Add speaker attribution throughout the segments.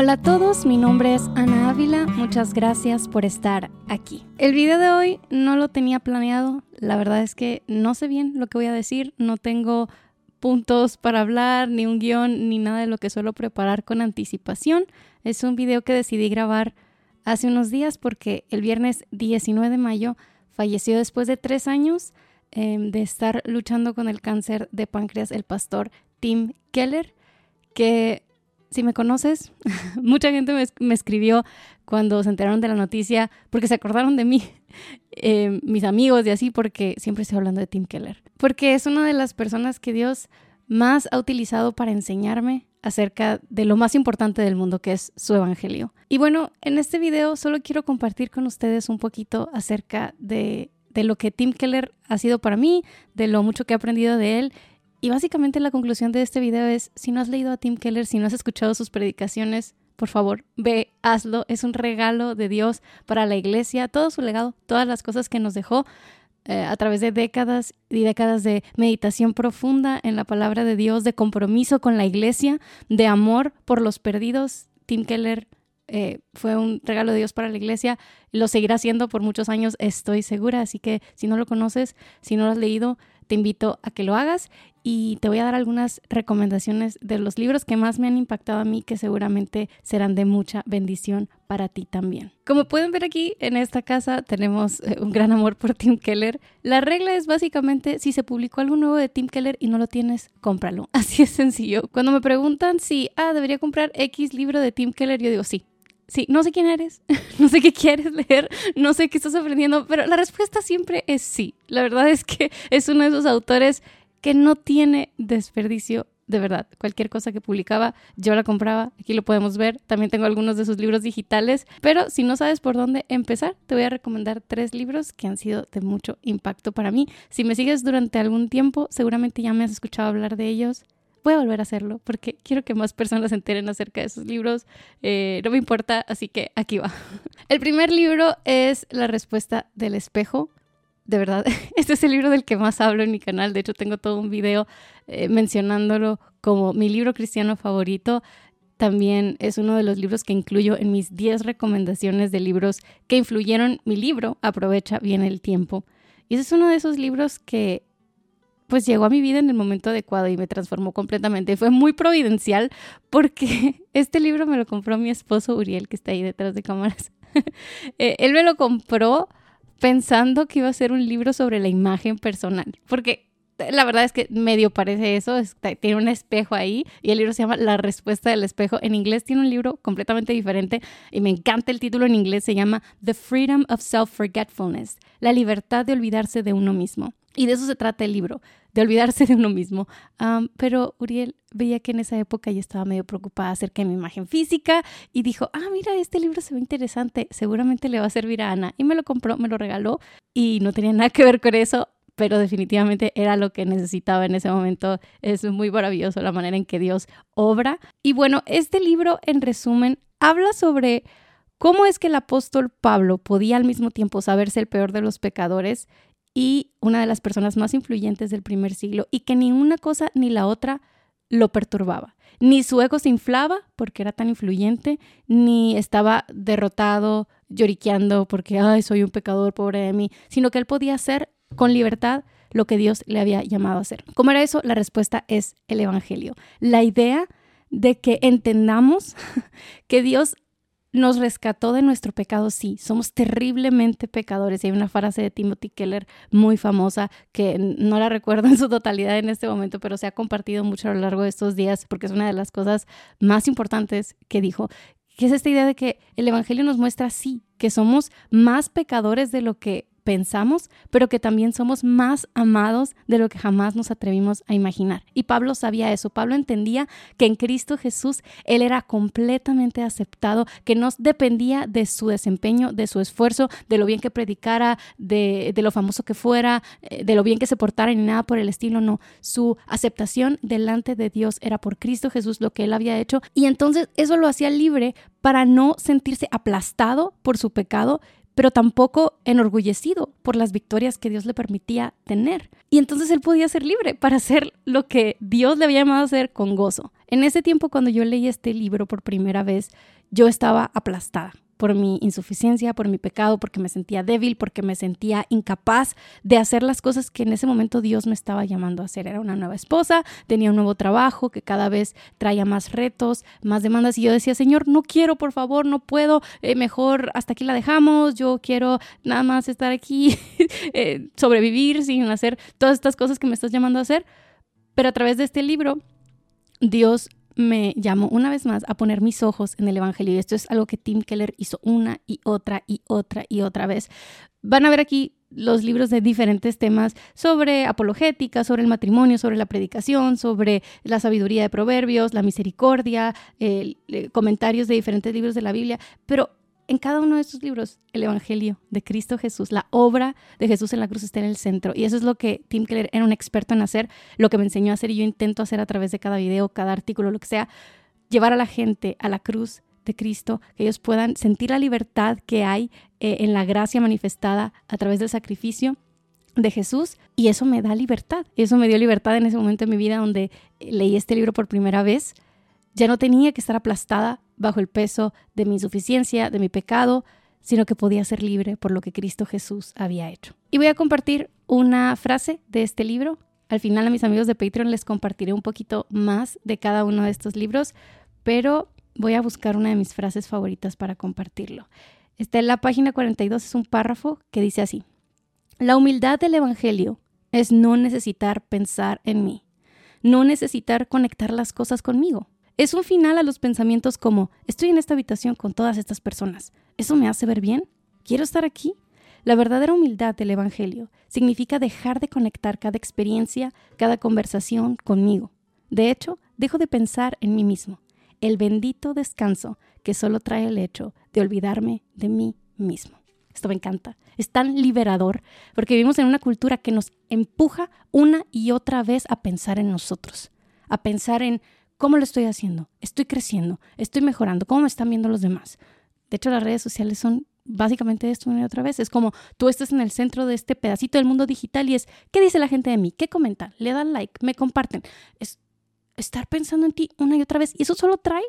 Speaker 1: Hola a todos, mi nombre es Ana Ávila, muchas gracias por estar aquí. El video de hoy no lo tenía planeado, la verdad es que no sé bien lo que voy a decir, no tengo puntos para hablar, ni un guion, ni nada de lo que suelo preparar con anticipación. Es un video que decidí grabar hace unos días porque el viernes 19 de mayo falleció después de tres años em, de estar luchando con el cáncer de páncreas el pastor Tim Keller, que si me conoces, mucha gente me, escribió cuando se enteraron de la noticia porque se acordaron de mí, em, mis amigos y así, porque siempre estoy hablando de Tim Keller. Porque es una de las personas que Dios más ha utilizado para enseñarme acerca de lo más importante del mundo, que es su evangelio. Y bueno, en este video solo quiero compartir con ustedes un poquito acerca de, de lo que Tim Keller ha sido para mí, de lo mucho que he aprendido de él y básicamente la conclusión de este video es, si no has leído a Tim Keller, si no has escuchado sus predicaciones, por favor, ve, hazlo. Es un regalo de Dios para la iglesia, todo su legado, todas las cosas que nos dejó eh, a través de décadas y décadas de meditación profunda en la palabra de Dios, de compromiso con la iglesia, de amor por los perdidos. Tim Keller eh, fue un regalo de Dios para la iglesia, lo seguirá siendo por muchos años, estoy segura. Así que si no lo conoces, si no lo has leído, te invito a que lo hagas y te voy a dar algunas recomendaciones de los libros que más me han impactado a mí que seguramente serán de mucha bendición para ti también. Como pueden ver aquí en esta casa tenemos eh, un gran amor por Tim Keller. La regla es básicamente si se publicó algo nuevo de Tim Keller y no lo tienes, cómpralo. Así es sencillo. Cuando me preguntan si, ah, debería comprar X libro de Tim Keller, yo digo sí, sí, no sé quién eres, no sé qué quieres leer, no sé qué estás aprendiendo, pero la respuesta siempre es sí. La verdad es que es uno de esos autores que no tiene desperdicio de verdad. Cualquier cosa que publicaba, yo la compraba. Aquí lo podemos ver. También tengo algunos de sus libros digitales. Pero si no sabes por dónde empezar, te voy a recomendar tres libros que han sido de mucho impacto para mí. Si me sigues durante algún tiempo, seguramente ya me has escuchado hablar de ellos voy a volver a hacerlo porque quiero que más personas se enteren acerca de sus libros. Eh, no me importa, así que aquí va. El primer libro es La respuesta del espejo. De verdad, este es el libro del que más hablo en mi canal. De hecho, tengo todo un video eh, mencionándolo como mi libro cristiano favorito. También es uno de los libros que incluyo en mis 10 recomendaciones de libros que influyeron mi libro. Aprovecha bien el tiempo. Y ese es uno de esos libros que pues llegó a mi vida en el momento adecuado y me transformó completamente. Fue muy providencial porque este libro me lo compró mi esposo Uriel, que está ahí detrás de cámaras. Eh, él me lo compró pensando que iba a ser un libro sobre la imagen personal, porque la verdad es que medio parece eso, tiene un espejo ahí y el libro se llama La respuesta del espejo. En inglés tiene un libro completamente diferente y me encanta el título en inglés, se llama The Freedom of Self-Forgetfulness, la libertad de olvidarse de uno mismo. Y de eso se trata el libro, de olvidarse de uno mismo. pero Uriel veía que en esa época yo estaba medio preocupada acerca de mi imagen física y dijo, ah, mira, este libro se ve interesante, seguramente le va a servir a Ana. Y me lo compró, me lo regaló y no tenía nada que ver con eso, pero definitivamente era lo que necesitaba en ese momento. Es muy maravilloso la manera en que Dios obra. Y bueno, este libro, en resumen, habla sobre cómo es que el apóstol Pablo podía al mismo tiempo saberse el peor de los pecadores y una de las personas más influyentes del primer siglo y que ni una cosa ni la otra lo perturbaba. Ni su ego se inflaba porque era tan influyente, ni estaba derrotado, lloriqueando porque, ay, soy un pecador, pobre de mí, sino que él podía hacer con libertad lo que Dios le había llamado a hacer. ¿Cómo era eso? La respuesta es el Evangelio. La idea de que entendamos que Dios nos rescató de nuestro pecado, sí, somos terriblemente pecadores. Y hay una frase de Timothy Keller muy famosa que no la recuerdo en su totalidad en este momento, pero se ha compartido mucho a lo largo de estos días porque es una de las cosas más importantes que dijo, que es esta idea de que el Evangelio nos muestra, sí, que somos más pecadores de lo que pensamos, pero que también somos más amados de lo que jamás nos atrevimos a imaginar. Y Pablo sabía eso. Pablo entendía que en Cristo Jesús Él era completamente aceptado, que no dependía de su desempeño, de su esfuerzo, de lo bien que predicara, de, lo famoso que fuera, eh, de lo bien que se portara, ni nada por el estilo. No, su aceptación delante de Dios era por Cristo Jesús lo que Él había hecho. Y entonces eso lo hacía libre para no sentirse aplastado por su pecado pero tampoco enorgullecido por las victorias que Dios le permitía tener. Y entonces él podía ser libre para hacer lo que Dios le había llamado a hacer con gozo. En ese tiempo, cuando yo leí este libro por primera vez, yo estaba aplastada por mi insuficiencia, por mi pecado, porque me sentía débil, porque me sentía incapaz de hacer las cosas que en ese momento Dios me estaba llamando a hacer. Era una nueva esposa, tenía un nuevo trabajo que cada vez traía más retos, más demandas y yo decía, Señor, no quiero, por favor, no puedo, eh, mejor hasta aquí la dejamos, yo quiero nada más estar aquí, eh, sobrevivir sin hacer todas estas cosas que me estás llamando a hacer. Pero a través de este libro, Dios me llamó una vez más a poner mis ojos en el Evangelio. Y esto es algo que Tim Keller hizo una y otra y otra y otra vez. Van a ver aquí los libros de diferentes temas sobre apologética, sobre el matrimonio, sobre la predicación, sobre la sabiduría de proverbios, la misericordia, eh, comentarios de diferentes libros de la Biblia, pero en cada uno de estos libros el Evangelio de Cristo Jesús, la obra de Jesús en la cruz está en el centro. Y eso es lo que Tim Keller era un experto en hacer, lo que me enseñó a hacer y yo intento hacer a través de cada video, cada artículo, lo que sea, llevar a la gente a la cruz de Cristo, que ellos puedan sentir la libertad que hay eh, en la gracia manifestada a través del sacrificio de Jesús y eso me da libertad. Eso me dio libertad en ese momento de mi vida donde leí este libro por primera vez. Ya no tenía que estar aplastada bajo el peso de mi insuficiencia, de mi pecado, sino que podía ser libre por lo que Cristo Jesús había hecho. Y voy a compartir una frase de este libro. Al final a mis amigos de Patreon les compartiré un poquito más de cada uno de estos libros, pero voy a buscar una de mis frases favoritas para compartirlo. Está en la página 42, es un párrafo que dice así. La humildad del Evangelio es no necesitar pensar en mí, no necesitar conectar las cosas conmigo. Es un final a los pensamientos como, estoy en esta habitación con todas estas personas. ¿Eso me hace ver bien? ¿Quiero estar aquí? La verdadera humildad del Evangelio significa dejar de conectar cada experiencia, cada conversación conmigo. De hecho, dejo de pensar en mí mismo. El bendito descanso que solo trae el hecho de olvidarme de mí mismo. Esto me encanta. Es tan liberador porque vivimos en una cultura que nos empuja una y otra vez a pensar en nosotros, a pensar en ¿Cómo lo estoy haciendo? ¿Estoy creciendo? ¿Estoy mejorando? ¿Cómo me están viendo los demás? De hecho, las redes sociales son básicamente esto una y otra vez. Es como tú estás en el centro de este pedacito del mundo digital y es, ¿qué dice la gente de mí? ¿Qué comentan? ¿Le dan like? ¿Me comparten? Es estar pensando en ti una y otra vez. Y eso solo trae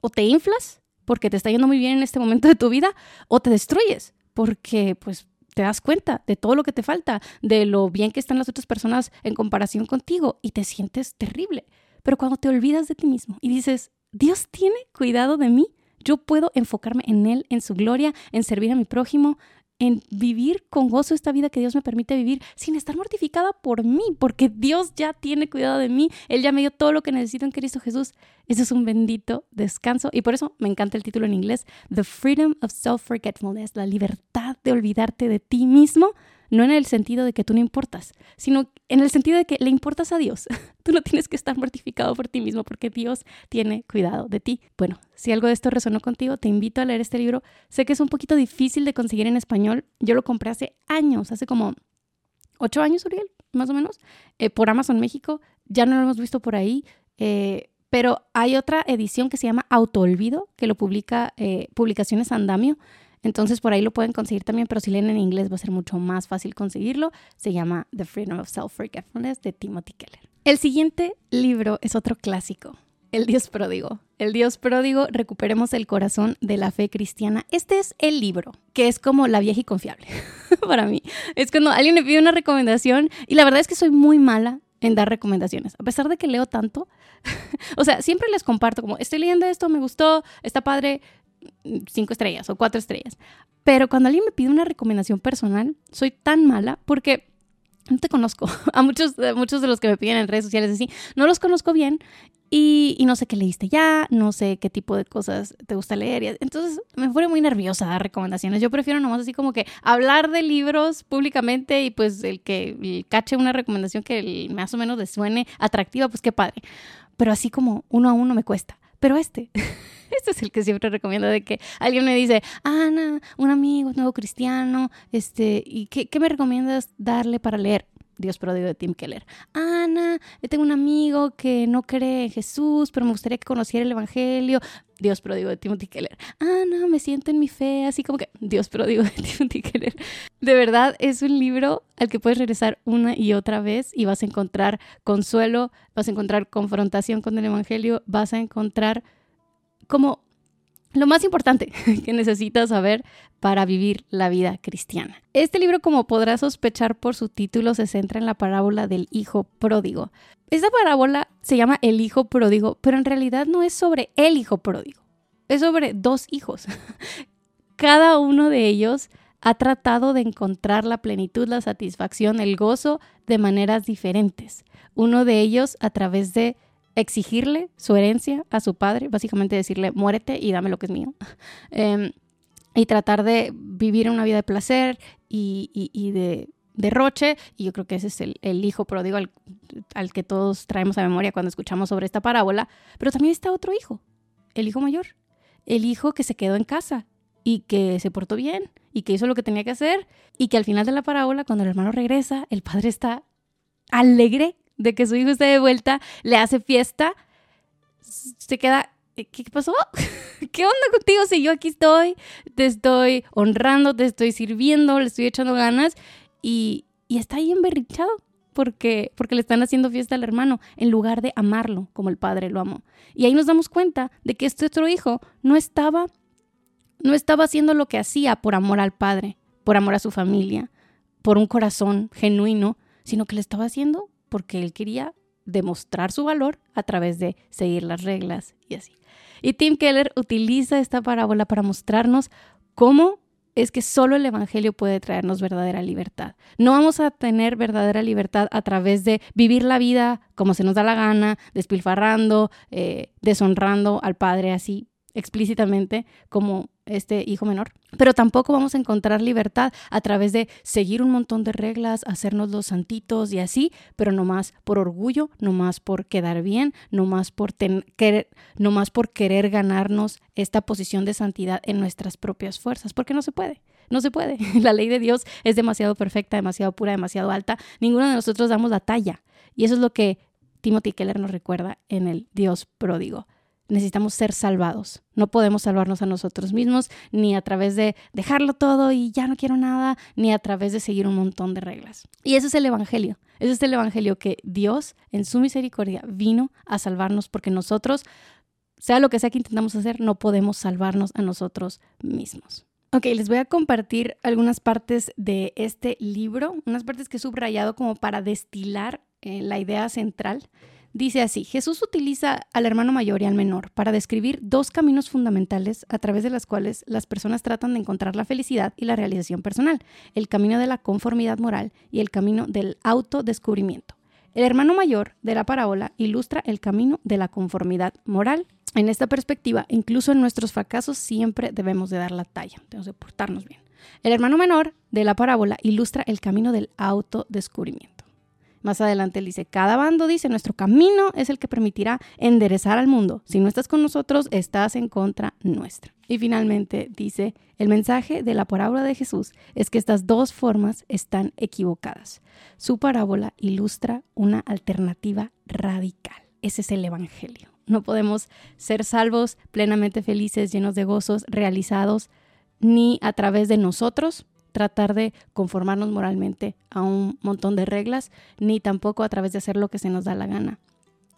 Speaker 1: o te inflas porque te está yendo muy bien en este momento de tu vida o te destruyes porque pues te das cuenta de todo lo que te falta, de lo bien que están las otras personas en comparación contigo y te sientes terrible. Pero cuando te olvidas de ti mismo y dices, Dios tiene cuidado de mí, yo puedo enfocarme en Él, en su gloria, en servir a mi prójimo, en vivir con gozo esta vida que Dios me permite vivir sin estar mortificada por mí, porque Dios ya tiene cuidado de mí, Él ya me dio todo lo que necesito en Cristo Jesús. Eso es un bendito descanso y por eso me encanta el título en inglés, The Freedom of Self-Forgetfulness, la libertad de olvidarte de ti mismo no en el sentido de que tú no importas, sino en el sentido de que le importas a Dios. Tú no tienes que estar mortificado por ti mismo porque Dios tiene cuidado de ti. Bueno, si algo de esto resonó contigo, te invito a leer este libro. Sé que es un poquito difícil de conseguir en español. Yo lo compré hace años, hace como ocho años, Uriel, más o menos, eh, por Amazon México. Ya no lo hemos visto por ahí. Eh, pero hay otra edición que se llama Autoolvido, que lo publica eh, Publicaciones Andamio. Entonces por ahí lo pueden conseguir también, pero si leen en inglés va a ser mucho más fácil conseguirlo. Se llama The Freedom of Self-Forgetfulness de Timothy Keller. El siguiente libro es otro clásico, El Dios Pródigo. El Dios Pródigo, recuperemos el corazón de la fe cristiana. Este es el libro, que es como la vieja y confiable para mí. Es cuando alguien me pide una recomendación y la verdad es que soy muy mala en dar recomendaciones. A pesar de que leo tanto, o sea, siempre les comparto como, estoy leyendo esto, me gustó, está padre, cinco estrellas o cuatro estrellas. Pero cuando alguien me pide una recomendación personal, soy tan mala porque no te conozco. A muchos, muchos de los que me piden en redes sociales así, no los conozco bien y, y, no sé qué leíste ya, no sé qué tipo de cosas te gusta leer. Entonces me pone muy nerviosa dar recomendaciones. Yo prefiero nomás así como que hablar de libros públicamente y pues el que cache una recomendación que más o menos le suene atractiva, pues qué padre. Pero así como uno a uno me cuesta. Pero este, este es el que siempre recomiendo de que alguien me dice, Ana, un amigo, nuevo cristiano, este, ¿y qué, me recomiendas darle para leer? Dios pródigo de Tim Keller. Ana, tengo un amigo que no cree en Jesús, pero me gustaría que conociera el Evangelio. Dios pródigo de Timothy Keller. Ana, me siento en mi fe, así como que Dios pródigo de Timothy Keller. De verdad, es un libro al que puedes regresar una y otra vez y vas a encontrar consuelo, vas a encontrar confrontación con el Evangelio, vas a encontrar como lo más importante que necesitas saber para vivir la vida cristiana. Este libro, como podrás sospechar por su título, se centra en la parábola del hijo pródigo. Esta parábola se llama El hijo pródigo, pero en realidad no es sobre el hijo pródigo, es sobre dos hijos. Cada uno de ellos ha tratado de encontrar la plenitud, la satisfacción, el gozo de maneras diferentes. Uno de ellos a través de exigirle su herencia a su padre, básicamente decirle, muérete y dame lo que es mío. Em, y tratar de vivir una vida de placer y, de derroche. Y yo creo que ese es el, hijo pródigo al, al, que todos traemos a memoria cuando escuchamos sobre esta parábola. Pero también está otro hijo, el hijo mayor, el hijo que se quedó en casa y que se portó bien y que hizo lo que tenía que hacer y que al final de la parábola, cuando el hermano regresa, el padre está alegre de que su hijo esté de vuelta, le hace fiesta, se queda, ¿qué pasó? ¿Qué onda contigo si yo aquí estoy? Te estoy honrando, te estoy sirviendo, le estoy echando ganas y, y está ahí emberrichado porque, porque le están haciendo fiesta al hermano en lugar de amarlo como el padre lo amó. Y ahí nos damos cuenta de que este otro hijo no estaba, no estaba haciendo lo que hacía por amor al padre, por amor a su familia, por un corazón genuino, sino que le estaba haciendo porque él quería demostrar su valor a través de seguir las reglas y así. Y Tim Keller utiliza esta parábola para mostrarnos cómo es que solo el Evangelio puede traernos verdadera libertad. No vamos a tener verdadera libertad a través de vivir la vida como se nos da la gana, despilfarrando, eh, deshonrando al Padre así explícitamente como este hijo menor. Pero tampoco vamos a encontrar libertad a través de seguir un montón de reglas, hacernos los santitos y así, pero no más por orgullo, no más por quedar bien, no más por, querer, no más por querer ganarnos esta posición de santidad en nuestras propias fuerzas, porque no se puede. No se puede. La ley de Dios es demasiado perfecta, demasiado pura, demasiado alta. Ninguno de nosotros damos la talla. Y eso es lo que Timothy Keller nos recuerda en el Dios pródigo necesitamos ser salvados. No podemos salvarnos a nosotros mismos, ni a través de dejarlo todo y ya no quiero nada, ni a través de seguir un montón de reglas. Y ese es el Evangelio. Ese es el Evangelio que Dios, en su misericordia, vino a salvarnos porque nosotros, sea lo que sea que intentamos hacer, no podemos salvarnos a nosotros mismos. Ok, les voy a compartir algunas partes de este libro, unas partes que he subrayado como para destilar eh, la idea central Dice así, Jesús utiliza al hermano mayor y al menor para describir dos caminos fundamentales a través de los cuales las personas tratan de encontrar la felicidad y la realización personal, el camino de la conformidad moral y el camino del autodescubrimiento. El hermano mayor de la parábola ilustra el camino de la conformidad moral. En esta perspectiva, incluso en nuestros fracasos siempre debemos de dar la talla, debemos de portarnos bien. El hermano menor de la parábola ilustra el camino del autodescubrimiento. Más adelante él dice, cada bando dice, nuestro camino es el que permitirá enderezar al mundo. Si no estás con nosotros, estás en contra nuestra. Y finalmente dice, el mensaje de la parábola de Jesús es que estas dos formas están equivocadas. Su parábola ilustra una alternativa radical. Ese es el Evangelio. No podemos ser salvos, plenamente felices, llenos de gozos, realizados, ni a través de nosotros, tratar de conformarnos moralmente a un montón de reglas, ni tampoco a través de hacer lo que se nos da la gana.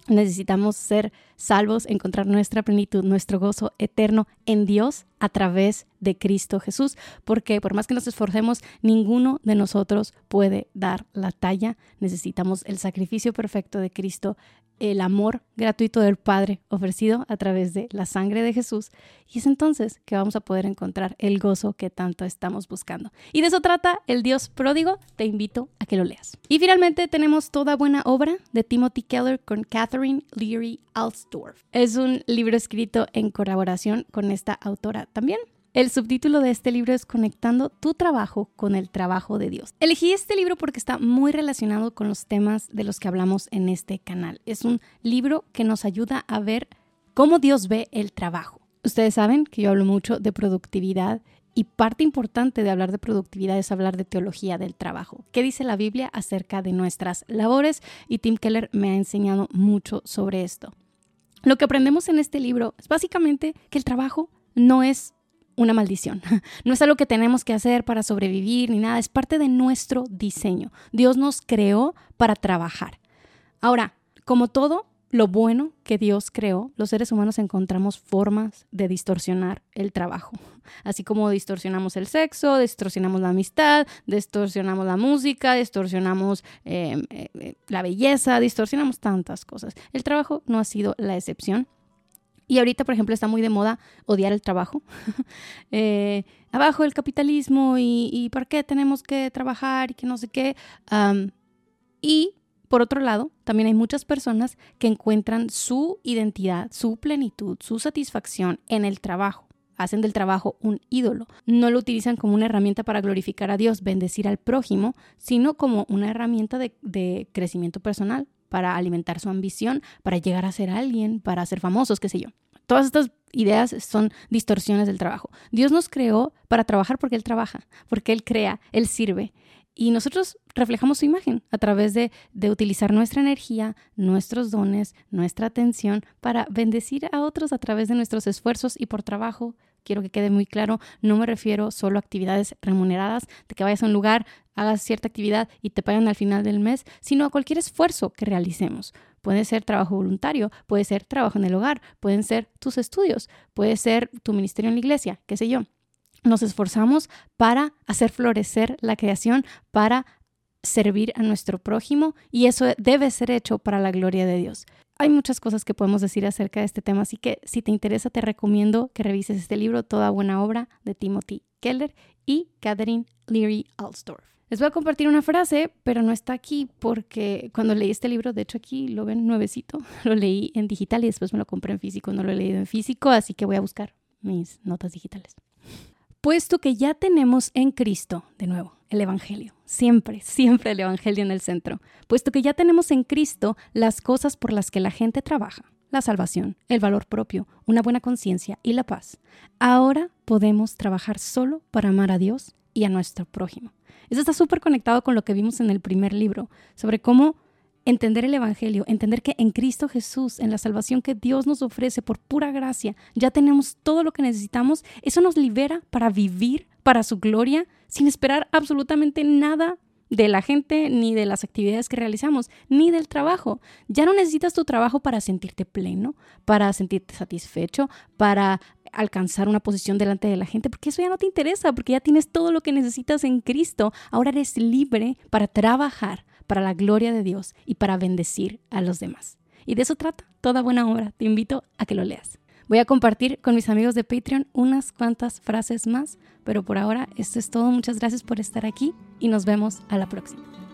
Speaker 1: Necesitamos ser salvos, encontrar nuestra plenitud, nuestro gozo eterno en Dios a través de Cristo Jesús, porque por más que nos esforcemos, ninguno de nosotros puede dar la talla. Necesitamos el sacrificio perfecto de Cristo el amor gratuito del Padre ofrecido a través de la sangre de Jesús. Y es entonces que vamos a poder encontrar el gozo que tanto estamos buscando. Y de eso trata el Dios pródigo. Te invito a que lo leas. Y finalmente tenemos Toda buena obra de Timothy Keller con Catherine Leary Alsdorf. Es un libro escrito en colaboración con esta autora también. El subtítulo de este libro es Conectando tu trabajo con el trabajo de Dios. Elegí este libro porque está muy relacionado con los temas de los que hablamos en este canal. Es un libro que nos ayuda a ver cómo Dios ve el trabajo. Ustedes saben que yo hablo mucho de productividad Y parte importante de hablar de productividad es hablar de teología del trabajo. ¿Qué dice la Biblia acerca de nuestras labores? Y Tim Keller me ha enseñado mucho sobre esto. Lo que aprendemos en este libro es básicamente que el trabajo no es una maldición. No es algo que tenemos que hacer para sobrevivir ni nada, es parte de nuestro diseño. Dios nos creó para trabajar. Ahora, como todo, lo bueno que Dios creó, los seres humanos encontramos formas de distorsionar el trabajo. Así como distorsionamos el sexo, distorsionamos la amistad, distorsionamos la música, distorsionamos em, eh, la belleza, distorsionamos tantas cosas. El trabajo no ha sido la excepción. Y ahorita, por ejemplo, está muy de moda odiar el trabajo. Eh, abajo el capitalismo y, y, por qué tenemos que trabajar y que no sé qué. y por otro lado, también hay muchas personas que encuentran su identidad, su plenitud, su satisfacción en el trabajo. Hacen del trabajo un ídolo. No lo utilizan como una herramienta para glorificar a Dios, bendecir al prójimo, sino como una herramienta de, crecimiento personal, para alimentar su ambición, para llegar a ser alguien, para ser famosos, qué sé yo. Todas estas ideas son distorsiones del trabajo. Dios nos creó para trabajar porque Él trabaja, porque Él crea, Él sirve. Y nosotros reflejamos su imagen a través de, utilizar nuestra energía, nuestros dones, nuestra atención para bendecir a otros a través de nuestros esfuerzos y por trabajo. Quiero que quede muy claro, no me refiero solo a actividades remuneradas, de que vayas a un lugar, hagas cierta actividad y te pagan al final del mes, sino a cualquier esfuerzo que realicemos. Puede ser trabajo voluntario, puede ser trabajo en el hogar, pueden ser tus estudios, puede ser tu ministerio en la iglesia, qué sé yo nos esforzamos para hacer florecer la creación, para servir a nuestro prójimo y eso debe ser hecho para la gloria de Dios. Hay muchas cosas que podemos decir acerca de este tema, así que si te interesa te recomiendo que revises este libro, Toda buena obra, de Timothy Keller y Catherine Leary Alstorf. Les voy a compartir una frase, pero no está aquí porque cuando leí este libro, de hecho aquí lo ven nuevecito, lo leí en digital y después me lo compré en físico, no lo he leído en físico, así que voy a buscar mis notas digitales. Puesto que ya tenemos en Cristo, de nuevo, el Evangelio, siempre, siempre el Evangelio en el centro, puesto que ya tenemos en Cristo las cosas por las que la gente trabaja, la salvación, el valor propio, una buena conciencia y la paz, ahora podemos trabajar solo para amar a Dios y a nuestro prójimo. Eso está súper conectado con lo que vimos en el primer libro, sobre cómo entender el Evangelio, entender que en Cristo Jesús, en la salvación que Dios nos ofrece por pura gracia, ya tenemos todo lo que necesitamos, eso nos libera para vivir para su gloria sin esperar absolutamente nada de la gente, ni de las actividades que realizamos, ni del trabajo. Ya no necesitas tu trabajo para sentirte pleno, para sentirte satisfecho, para alcanzar una posición delante de la gente, porque eso ya no te interesa, porque ya tienes todo lo que necesitas en Cristo. Ahora eres libre para trabajar para la gloria de Dios y para bendecir a los demás. Y de eso trata toda buena obra. Te invito a que lo leas. Voy a compartir con mis amigos de Patreon unas cuantas frases más, pero por ahora esto es todo. Muchas gracias por estar aquí y nos vemos a la próxima.